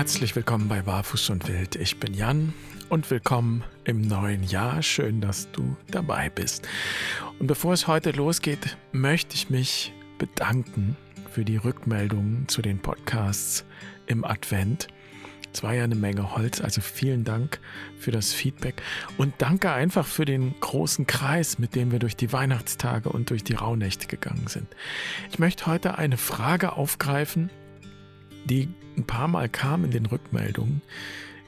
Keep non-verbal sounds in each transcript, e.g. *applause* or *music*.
Herzlich willkommen bei Barfuß und Wild. Ich bin Jan und willkommen im neuen Jahr. Schön, dass du dabei bist. Und bevor es heute losgeht, möchte ich mich bedanken für die Rückmeldungen zu den Podcasts im Advent. Es war ja eine Menge Holz, also vielen Dank für das Feedback und danke einfach für den großen Kreis, mit dem wir durch die Weihnachtstage und durch die Rauhnächte gegangen sind. Ich möchte heute eine Frage aufgreifen, die ein paar Mal kam in den Rückmeldungen.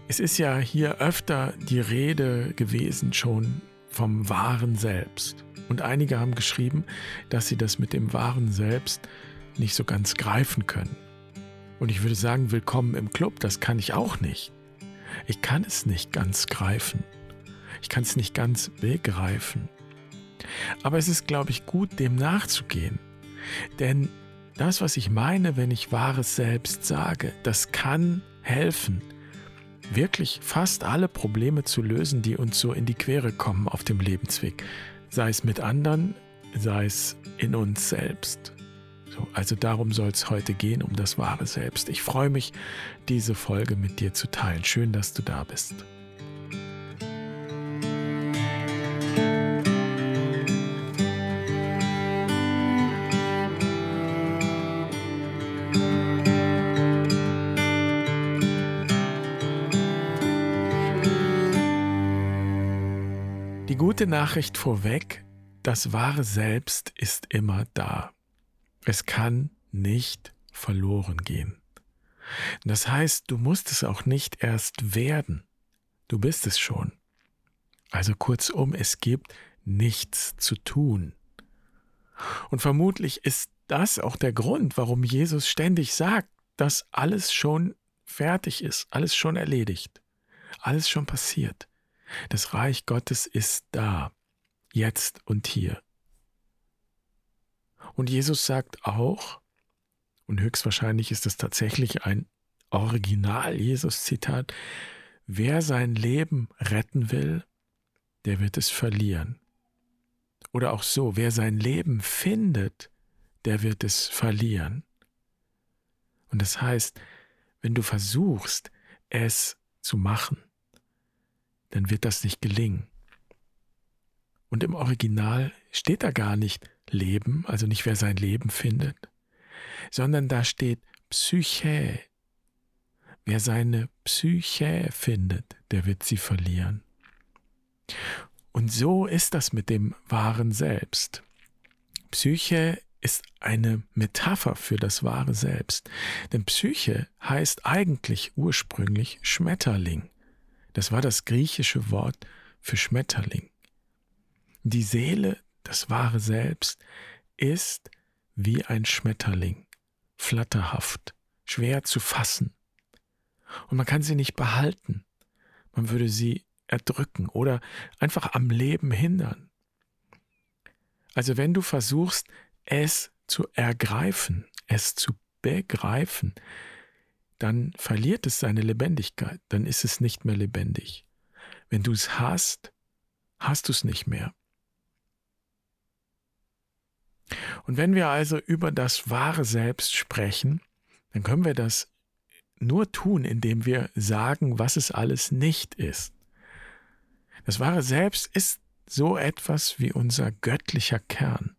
Es ist ja hier öfter die Rede gewesen schon vom wahren Selbst. Und einige haben geschrieben, dass sie das mit dem wahren Selbst nicht so ganz greifen können. Und ich würde sagen, willkommen im Club, das kann ich auch nicht. Ich kann es nicht ganz greifen. Ich kann es nicht ganz begreifen. Aber es ist, glaube ich, gut, dem nachzugehen. Denn das, was ich meine, wenn ich wahres Selbst sage, das kann helfen, wirklich fast alle Probleme zu lösen, die uns so in die Quere kommen auf dem Lebensweg. Sei es mit anderen, sei es in uns selbst. So, also darum soll es heute gehen, um das wahre Selbst. Ich freue mich, diese Folge mit dir zu teilen. Schön, dass du da bist. Gute Nachricht vorweg, das wahre Selbst ist immer da. Es kann nicht verloren gehen. Das heißt, du musst es auch nicht erst werden. Du bist es schon. Also kurzum, es gibt nichts zu tun. Und vermutlich ist das auch der Grund, warum Jesus ständig sagt, dass alles schon fertig ist, alles schon erledigt, alles schon passiert. Das Reich Gottes ist da, jetzt und hier. Und Jesus sagt auch, und höchstwahrscheinlich ist es tatsächlich ein Original-Jesus-Zitat, wer sein Leben retten will, der wird es verlieren. Oder auch so, wer sein Leben findet, der wird es verlieren. Und das heißt, wenn du versuchst, es zu machen, dann wird das nicht gelingen. Und im Original steht da gar nicht Leben, also nicht wer sein Leben findet, sondern da steht Psyche. Wer seine Psyche findet, der wird sie verlieren. Und so ist das mit dem wahren Selbst. Psyche ist eine Metapher für das wahre Selbst. Denn Psyche heißt eigentlich ursprünglich Schmetterling. Das war das griechische Wort für Schmetterling. Die Seele, das wahre Selbst, ist wie ein Schmetterling, flatterhaft, schwer zu fassen. Und man kann sie nicht behalten. Man würde sie erdrücken oder einfach am Leben hindern. Also wenn du versuchst, es zu ergreifen, es zu begreifen, dann verliert es seine Lebendigkeit, dann ist es nicht mehr lebendig. Wenn du es hast, hast du es nicht mehr. Und wenn wir also über das wahre Selbst sprechen, dann können wir das nur tun, indem wir sagen, was es alles nicht ist. Das wahre Selbst ist so etwas wie unser göttlicher Kern.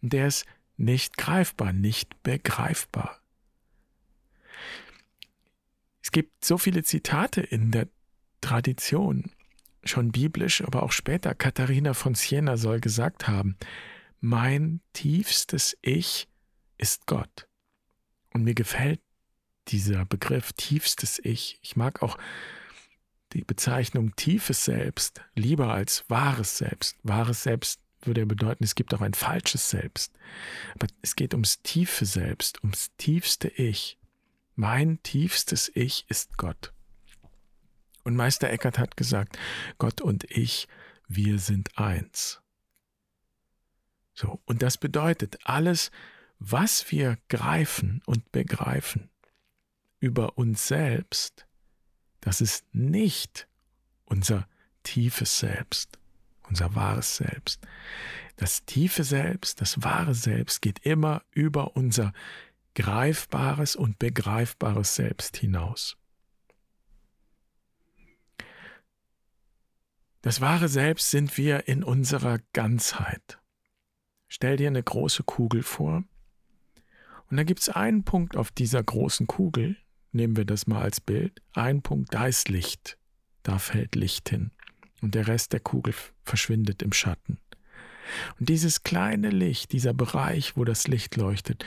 Der ist nicht greifbar, nicht begreifbar. Es gibt so viele Zitate in der Tradition, schon biblisch, aber auch später. Katharina von Siena soll gesagt haben, mein tiefstes Ich ist Gott. Und mir gefällt dieser Begriff tiefstes Ich. Ich mag auch die Bezeichnung tiefes Selbst lieber als wahres Selbst. Wahres Selbst würde ja bedeuten, es gibt auch ein falsches Selbst. Aber es geht ums tiefe Selbst, ums tiefste Ich. Mein tiefstes Ich ist Gott. Und Meister Eckhart hat gesagt, Gott und ich, wir sind eins. So, und das bedeutet, alles, was wir greifen und begreifen über uns selbst, das ist nicht unser tiefes Selbst, unser wahres Selbst. Das tiefe Selbst, das wahre Selbst geht immer über unser Greifbares und Begreifbares Selbst hinaus. Das wahre Selbst sind wir in unserer Ganzheit. Stell dir eine große Kugel vor. Und da gibt es einen Punkt auf dieser großen Kugel, nehmen wir das mal als Bild, ein Punkt, da ist Licht, da fällt Licht hin und der Rest der Kugel verschwindet im Schatten. Und dieses kleine Licht, dieser Bereich, wo das Licht leuchtet,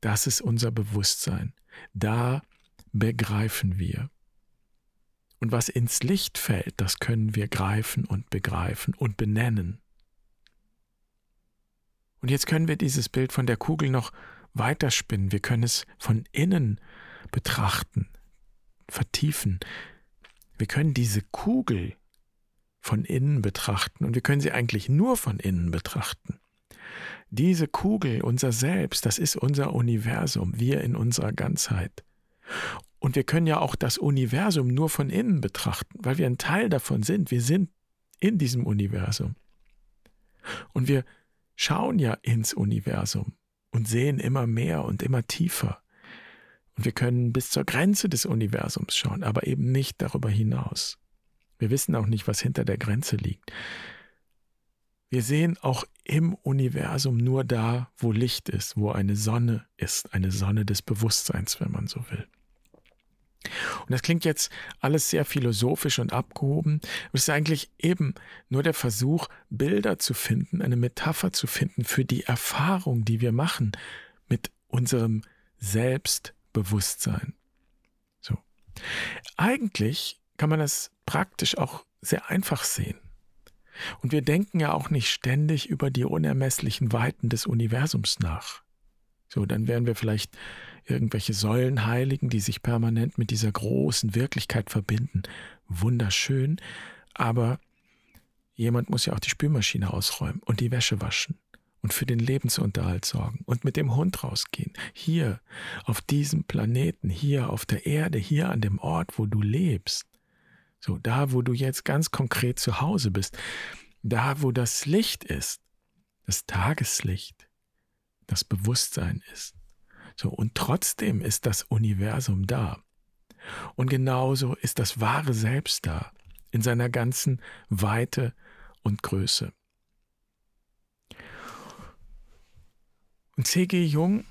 das ist unser Bewusstsein. Da begreifen wir. Und was ins Licht fällt, das können wir greifen und begreifen und benennen. Und jetzt können wir dieses Bild von der Kugel noch weiterspinnen. Wir können es von innen betrachten, vertiefen. Wir können diese Kugel von innen betrachten und wir können sie eigentlich nur von innen betrachten. Diese Kugel, unser Selbst, das ist unser Universum, wir in unserer Ganzheit. Und wir können ja auch das Universum nur von innen betrachten, weil wir ein Teil davon sind. Wir sind in diesem Universum. Und wir schauen ja ins Universum und sehen immer mehr und immer tiefer. Und wir können bis zur Grenze des Universums schauen, aber eben nicht darüber hinaus. Wir wissen auch nicht, was hinter der Grenze liegt. Wir sehen auch im Universum nur da, wo Licht ist, wo eine Sonne ist, eine Sonne des Bewusstseins, wenn man so will. Und das klingt jetzt alles sehr philosophisch und abgehoben. Es ist eigentlich eben nur der Versuch, Bilder zu finden, eine Metapher zu finden für die Erfahrung, die wir machen mit unserem Selbstbewusstsein. So. Eigentlich kann man das praktisch auch sehr einfach sehen. Und wir denken ja auch nicht ständig über die unermesslichen Weiten des Universums nach. So, dann wären wir vielleicht irgendwelche Säulenheiligen, die sich permanent mit dieser großen Wirklichkeit verbinden. Wunderschön, aber jemand muss ja auch die Spülmaschine ausräumen und die Wäsche waschen und für den Lebensunterhalt sorgen und mit dem Hund rausgehen. Hier, auf diesem Planeten, hier auf der Erde, hier an dem Ort, wo du lebst. So, da, wo du jetzt ganz konkret zu Hause bist. Da, wo das Licht ist, das Tageslicht, das Bewusstsein ist. So, und trotzdem ist das Universum da. Und genauso ist das wahre Selbst da, in seiner ganzen Weite und Größe. Und C.G. Jung,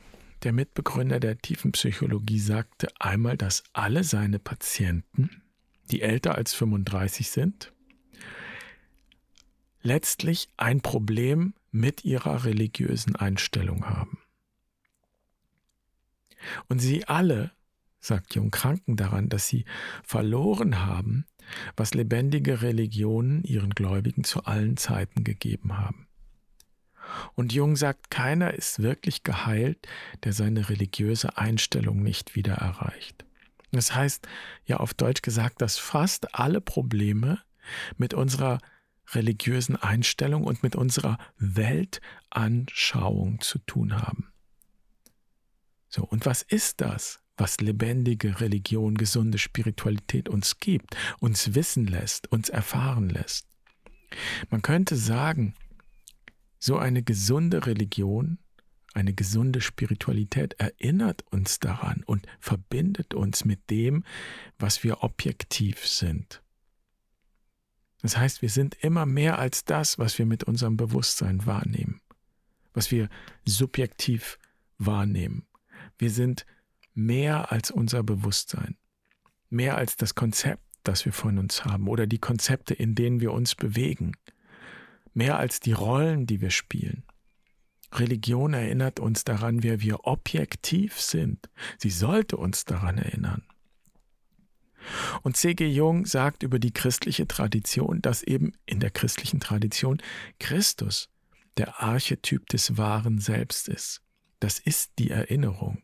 der Mitbegründer der tiefen Psychologie, sagte einmal, dass alle seine Patienten, die älter als 35 sind, letztlich ein Problem mit ihrer religiösen Einstellung haben. Und sie alle, sagt Jung, kranken daran, dass sie verloren haben, was lebendige Religionen ihren Gläubigen zu allen Zeiten gegeben haben. Und Jung sagt, keiner ist wirklich geheilt, der seine religiöse Einstellung nicht wieder erreicht. Das heißt, ja auf Deutsch gesagt, dass fast alle Probleme mit unserer religiösen Einstellung und mit unserer Weltanschauung zu tun haben. So, und was ist das, was lebendige Religion, gesunde Spiritualität uns gibt, uns wissen lässt, uns erfahren lässt? Man könnte sagen, so eine gesunde Religion, eine gesunde Spiritualität erinnert uns daran und verbindet uns mit dem, was wir objektiv sind. Das heißt, wir sind immer mehr als das, was wir mit unserem Bewusstsein wahrnehmen, was wir subjektiv wahrnehmen. Wir sind mehr als unser Bewusstsein, mehr als das Konzept, das wir von uns haben oder die Konzepte, in denen wir uns bewegen, mehr als die Rollen, die wir spielen. Religion erinnert uns daran, wer wir objektiv sind. Sie sollte uns daran erinnern. Und C.G. Jung sagt über die christliche Tradition, dass eben in der christlichen Tradition Christus der Archetyp des wahren Selbst ist. Das ist die Erinnerung.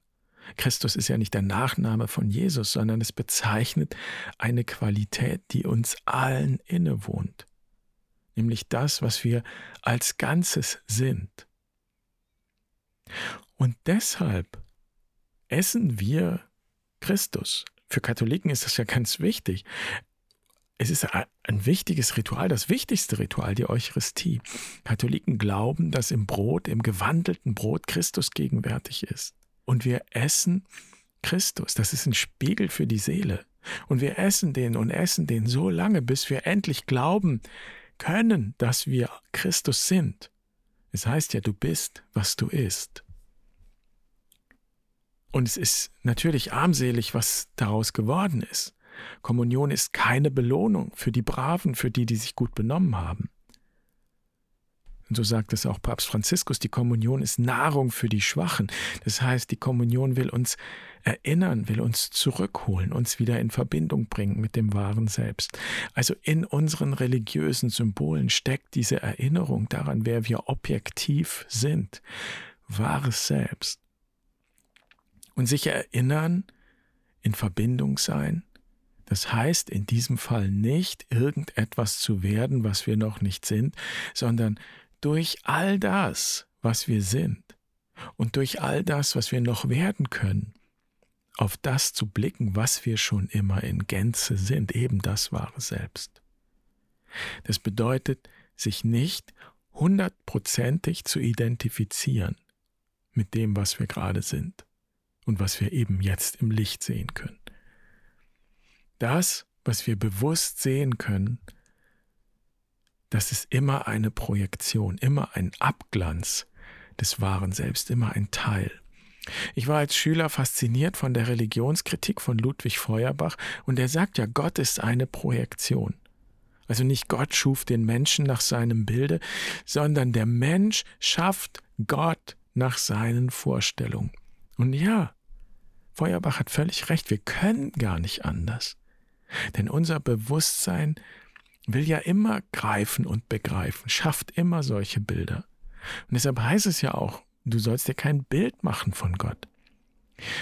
Christus ist ja nicht der Nachname von Jesus, sondern es bezeichnet eine Qualität, die uns allen innewohnt, nämlich das, was wir als Ganzes sind. Und deshalb essen wir Christus. Für Katholiken ist das ja ganz wichtig. Es ist ein wichtiges Ritual, das wichtigste Ritual, die Eucharistie. Katholiken glauben, dass im Brot, im gewandelten Brot Christus gegenwärtig ist und wir essen Christus. Das ist ein Spiegel für die Seele. Und wir essen den und essen den so lange, bis wir endlich glauben können, dass wir Christus sind. Es heißt ja, du bist, was du isst. Und es ist natürlich armselig, was daraus geworden ist. Kommunion ist keine Belohnung für die Braven, für die, die sich gut benommen haben. Und so sagt es auch Papst Franziskus, die Kommunion ist Nahrung für die Schwachen. Das heißt, die Kommunion will uns erinnern, will uns zurückholen, uns wieder in Verbindung bringen mit dem wahren Selbst. Also in unseren religiösen Symbolen steckt diese Erinnerung daran, wer wir objektiv sind. Wahres Selbst. Und sich erinnern, in Verbindung sein, das heißt in diesem Fall nicht irgendetwas zu werden, was wir noch nicht sind, sondern durch all das, was wir sind und durch all das, was wir noch werden können, auf das zu blicken, was wir schon immer in Gänze sind, eben das wahre Selbst. Das bedeutet, sich nicht hundertprozentig zu identifizieren mit dem, was wir gerade sind und was wir eben jetzt im Licht sehen können. Das, was wir bewusst sehen können, das ist immer eine Projektion, immer ein Abglanz des wahren Selbst, immer ein Teil. Ich war als Schüler fasziniert von der Religionskritik von Ludwig Feuerbach und er sagt ja, Gott ist eine Projektion. Also nicht Gott schuf den Menschen nach seinem Bilde, sondern der Mensch schafft Gott nach seinen Vorstellungen. Und ja, Feuerbach hat völlig recht, wir können gar nicht anders. Denn unser Bewusstsein will ja immer greifen und begreifen, schafft immer solche Bilder. Und deshalb heißt es ja auch, du sollst dir kein Bild machen von Gott.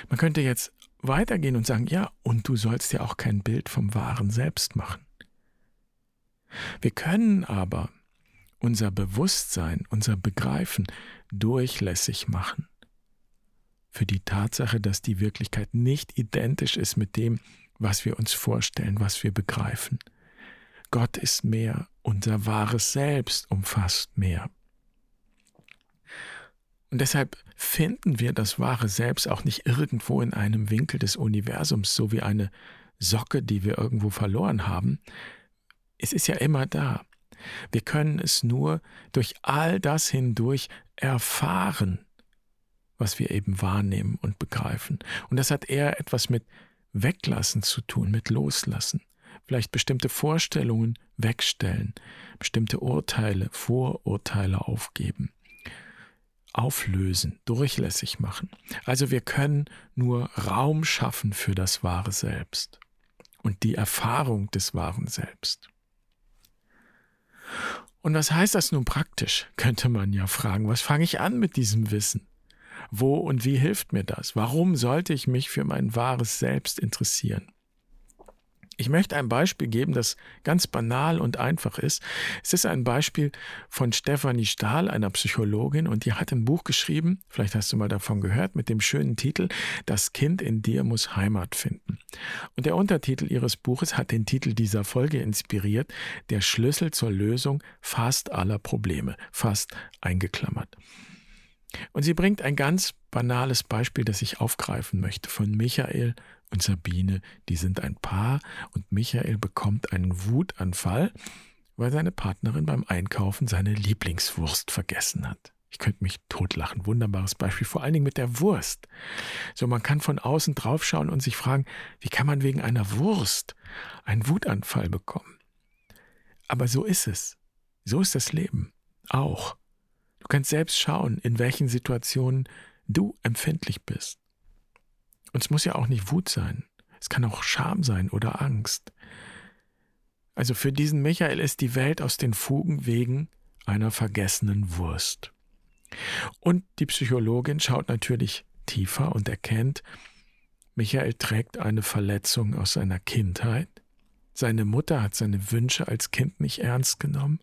Man könnte jetzt weitergehen und sagen, ja, und du sollst dir auch kein Bild vom wahren Selbst machen. Wir können aber unser Bewusstsein, unser Begreifen durchlässig machen. Für die Tatsache, dass die Wirklichkeit nicht identisch ist mit dem, was wir uns vorstellen, was wir begreifen. Gott ist mehr, unser wahres Selbst umfasst mehr. Und deshalb finden wir das wahre Selbst auch nicht irgendwo in einem Winkel des Universums, so wie eine Socke, die wir irgendwo verloren haben. Es ist ja immer da. Wir können es nur durch all das hindurch erfahren, was wir eben wahrnehmen und begreifen. Und das hat eher etwas mit Weglassen zu tun, mit Loslassen vielleicht bestimmte Vorstellungen wegstellen, bestimmte Urteile, Vorurteile aufgeben, auflösen, durchlässig machen. Also wir können nur Raum schaffen für das wahre Selbst und die Erfahrung des wahren Selbst. Und was heißt das nun praktisch, könnte man ja fragen. Was fange ich an mit diesem Wissen? Wo und wie hilft mir das? Warum sollte ich mich für mein wahres Selbst interessieren? Ich möchte ein Beispiel geben, das ganz banal und einfach ist. Es ist ein Beispiel von Stefanie Stahl, einer Psychologin, und die hat ein Buch geschrieben, vielleicht hast du mal davon gehört, mit dem schönen Titel Das Kind in dir muss Heimat finden. Und der Untertitel ihres Buches hat den Titel dieser Folge inspiriert, Der Schlüssel zur Lösung fast aller Probleme, fast eingeklammert. Und sie bringt ein ganz banales Beispiel, das ich aufgreifen möchte, von Michael und Sabine, die sind ein Paar und Michael bekommt einen Wutanfall, weil seine Partnerin beim Einkaufen seine Lieblingswurst vergessen hat. Ich könnte mich totlachen. Wunderbares Beispiel, vor allen Dingen mit der Wurst. So, man kann von außen draufschauen und sich fragen, wie kann man wegen einer Wurst einen Wutanfall bekommen? Aber so ist es. So ist das Leben. Auch. Du kannst selbst schauen, in welchen Situationen du empfindlich bist. Und es muss ja auch nicht Wut sein. Es kann auch Scham sein oder Angst. Also für diesen Michael ist die Welt aus den Fugen wegen einer vergessenen Wurst. Und die Psychologin schaut natürlich tiefer und erkennt, Michael trägt eine Verletzung aus seiner Kindheit. Seine Mutter hat seine Wünsche als Kind nicht ernst genommen.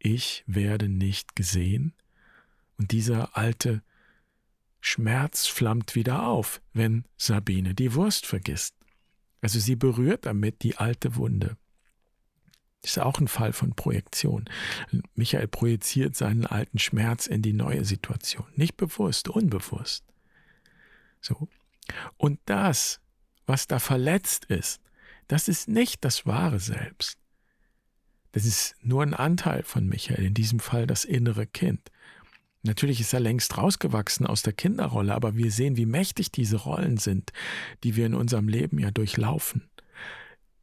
Ich werde nicht gesehen. Und dieser alte Schmerz flammt wieder auf, wenn Sabine die Wurst vergisst. Also sie berührt damit die alte Wunde. Ist auch ein Fall von Projektion. Michael projiziert seinen alten Schmerz in die neue Situation. Nicht bewusst, unbewusst. So. Und das, was da verletzt ist, das ist nicht das wahre Selbst. Das ist nur ein Anteil von Michael, in diesem Fall das innere Kind. Natürlich ist er längst rausgewachsen aus der Kinderrolle, aber wir sehen, wie mächtig diese Rollen sind, die wir in unserem Leben ja durchlaufen.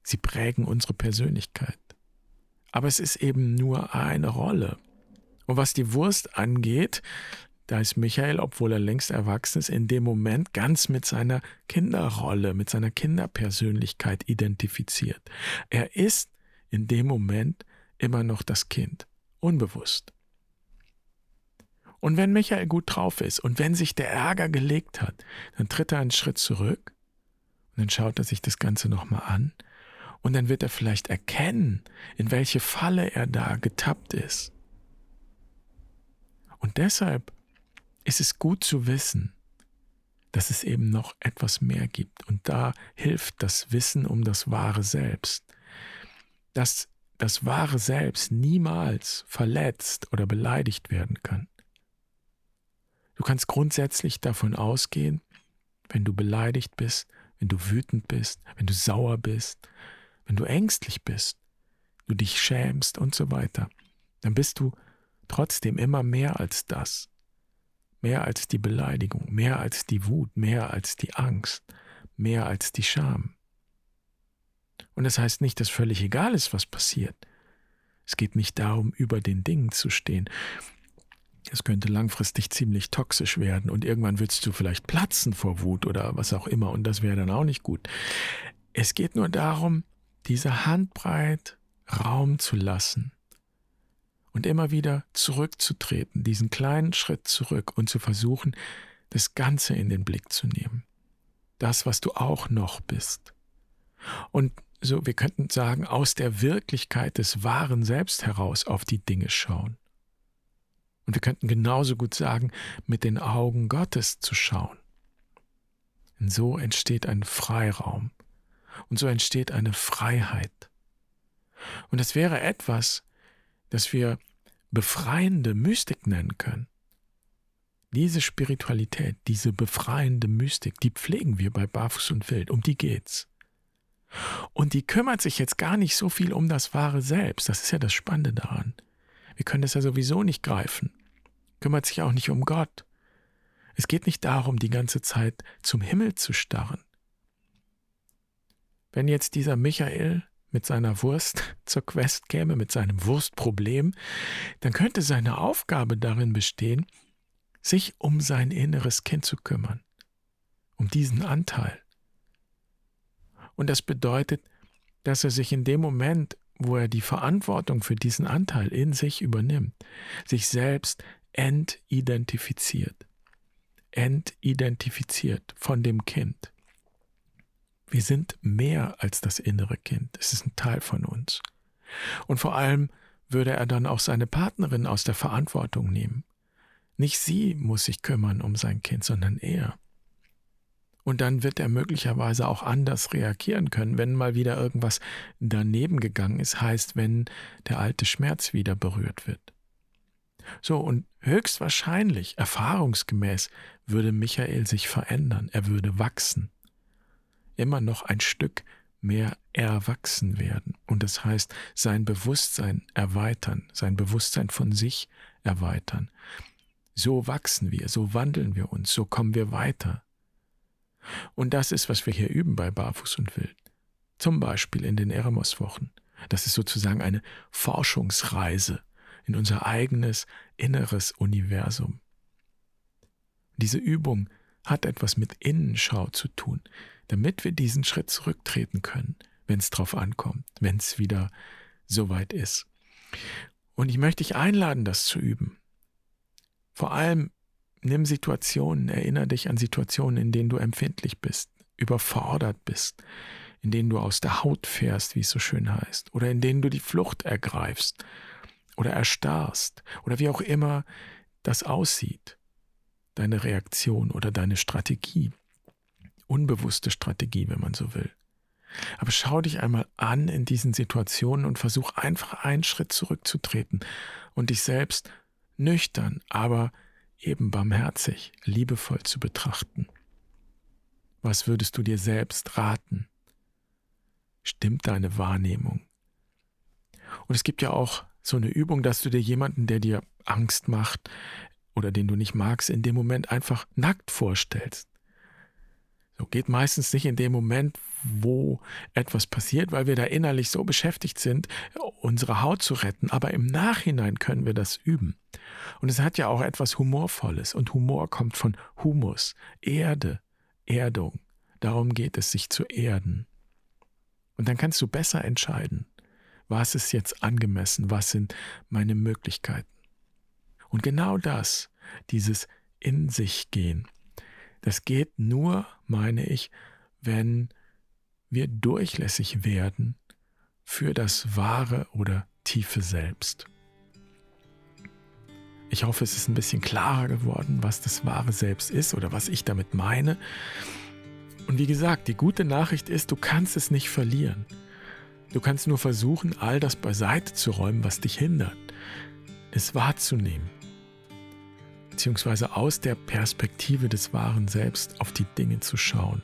Sie prägen unsere Persönlichkeit. Aber es ist eben nur eine Rolle. Und was die Wurst angeht, da ist Michael, obwohl er längst erwachsen ist, in dem Moment ganz mit seiner Kinderrolle, mit seiner Kinderpersönlichkeit identifiziert. Er ist in dem Moment immer noch das Kind, unbewusst. Und wenn Michael gut drauf ist und wenn sich der Ärger gelegt hat, dann tritt er einen Schritt zurück und dann schaut er sich das Ganze nochmal an und dann wird er vielleicht erkennen, in welche Falle er da getappt ist. Und deshalb ist es gut zu wissen, dass es eben noch etwas mehr gibt. Und da hilft das Wissen um das wahre Selbst. Dass das wahre Selbst niemals verletzt oder beleidigt werden kann. Du kannst grundsätzlich davon ausgehen, wenn du beleidigt bist, wenn du wütend bist, wenn du sauer bist, wenn du ängstlich bist, du dich schämst und so weiter, dann bist du trotzdem immer mehr als das mehr als die Beleidigung, mehr als die Wut, mehr als die Angst, mehr als die Scham. Und das heißt nicht, dass völlig egal ist, was passiert. Es geht nicht darum, über den Dingen zu stehen. Es könnte langfristig ziemlich toxisch werden und irgendwann würdest du vielleicht platzen vor Wut oder was auch immer und das wäre dann auch nicht gut. Es geht nur darum, diese Handbreit Raum zu lassen und immer wieder zurückzutreten, diesen kleinen Schritt zurück und zu versuchen, das Ganze in den Blick zu nehmen. Das, was du auch noch bist. Und so, wir könnten sagen, aus der Wirklichkeit des wahren Selbst heraus auf die Dinge schauen. Wir könnten genauso gut sagen, mit den Augen Gottes zu schauen. Und so entsteht ein Freiraum. Und so entsteht eine Freiheit. Und das wäre etwas, das wir befreiende Mystik nennen können. Diese Spiritualität, diese befreiende Mystik, die pflegen wir bei Barfuß und Wild, um die geht's. Und die kümmert sich jetzt gar nicht so viel um das wahre Selbst, das ist ja das Spannende daran. Wir können das ja sowieso nicht greifen. Kümmert sich auch nicht um Gott. Es geht nicht darum, die ganze Zeit zum Himmel zu starren. Wenn jetzt dieser Michael mit seiner Wurst *laughs* zur Quest käme, mit seinem Wurstproblem, dann könnte seine Aufgabe darin bestehen, sich um sein inneres Kind zu kümmern, um diesen Anteil. Und das bedeutet, dass er sich in dem Moment, wo er die Verantwortung für diesen Anteil in sich übernimmt, sich selbst entidentifiziert. Entidentifiziert von dem Kind. Wir sind mehr als das innere Kind. Es ist ein Teil von uns. Und vor allem würde er dann auch seine Partnerin aus der Verantwortung nehmen. Nicht sie muss sich kümmern um sein Kind, sondern er. Und dann wird er möglicherweise auch anders reagieren können, wenn mal wieder irgendwas daneben gegangen ist, heißt, wenn der alte Schmerz wieder berührt wird. So, und höchstwahrscheinlich, erfahrungsgemäß, würde Michael sich verändern, er würde wachsen immer noch ein Stück mehr erwachsen werden. Und das heißt, sein Bewusstsein erweitern, sein Bewusstsein von sich erweitern. So wachsen wir, so wandeln wir uns, so kommen wir weiter. Und das ist, was wir hier üben bei Barfuß und Wild. Zum Beispiel in den Eremos-Wochen. Das ist sozusagen eine Forschungsreise in unser eigenes inneres Universum. Diese Übung hat etwas mit Innenschau zu tun damit wir diesen Schritt zurücktreten können, wenn es drauf ankommt, wenn es wieder soweit ist. Und ich möchte dich einladen, das zu üben. Vor allem nimm Situationen, erinnere dich an Situationen, in denen du empfindlich bist, überfordert bist, in denen du aus der Haut fährst, wie es so schön heißt, oder in denen du die Flucht ergreifst oder erstarrst oder wie auch immer das aussieht, deine Reaktion oder deine Strategie unbewusste Strategie, wenn man so will. Aber schau dich einmal an in diesen Situationen und versuch einfach einen Schritt zurückzutreten und dich selbst nüchtern, aber eben barmherzig, liebevoll zu betrachten. Was würdest du dir selbst raten? Stimmt deine Wahrnehmung? Und es gibt ja auch so eine Übung, dass du dir jemanden, der dir Angst macht oder den du nicht magst, in dem Moment einfach nackt vorstellst. So geht meistens nicht in dem Moment, wo etwas passiert, weil wir da innerlich so beschäftigt sind, unsere Haut zu retten. Aber im Nachhinein können wir das üben. Und es hat ja auch etwas Humorvolles. Und Humor kommt von Humus, Erde, Erdung. Darum geht es, sich zu erden. Und dann kannst du besser entscheiden, was ist jetzt angemessen, was sind meine Möglichkeiten. Und genau das, dieses in sich gehen, das geht nur, meine ich, wenn wir durchlässig werden für das wahre oder tiefe Selbst. Ich hoffe, es ist ein bisschen klarer geworden, was das wahre Selbst ist oder was ich damit meine. Und wie gesagt, die gute Nachricht ist, du kannst es nicht verlieren. Du kannst nur versuchen, all das beiseite zu räumen, was dich hindert, es wahrzunehmen beziehungsweise aus der Perspektive des wahren Selbst auf die Dinge zu schauen.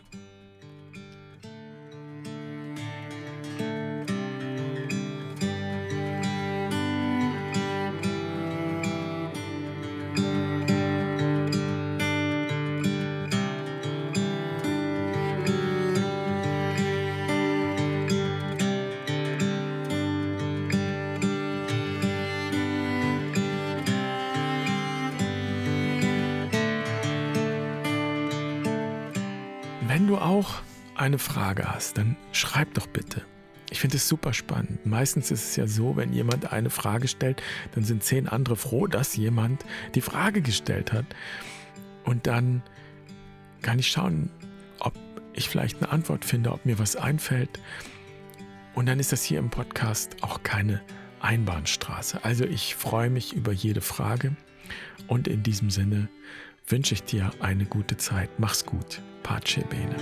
Auch eine Frage hast, dann schreib doch bitte. Ich finde es super spannend. Meistens ist es ja so, wenn jemand eine Frage stellt, dann sind zehn andere froh, dass jemand die Frage gestellt hat. Und dann kann ich schauen, ob ich vielleicht eine Antwort finde, ob mir was einfällt. Und dann ist das hier im Podcast auch keine Einbahnstraße. Also ich freue mich über jede Frage. Und in diesem Sinne wünsche ich dir eine gute Zeit. Mach's gut. Pace bene.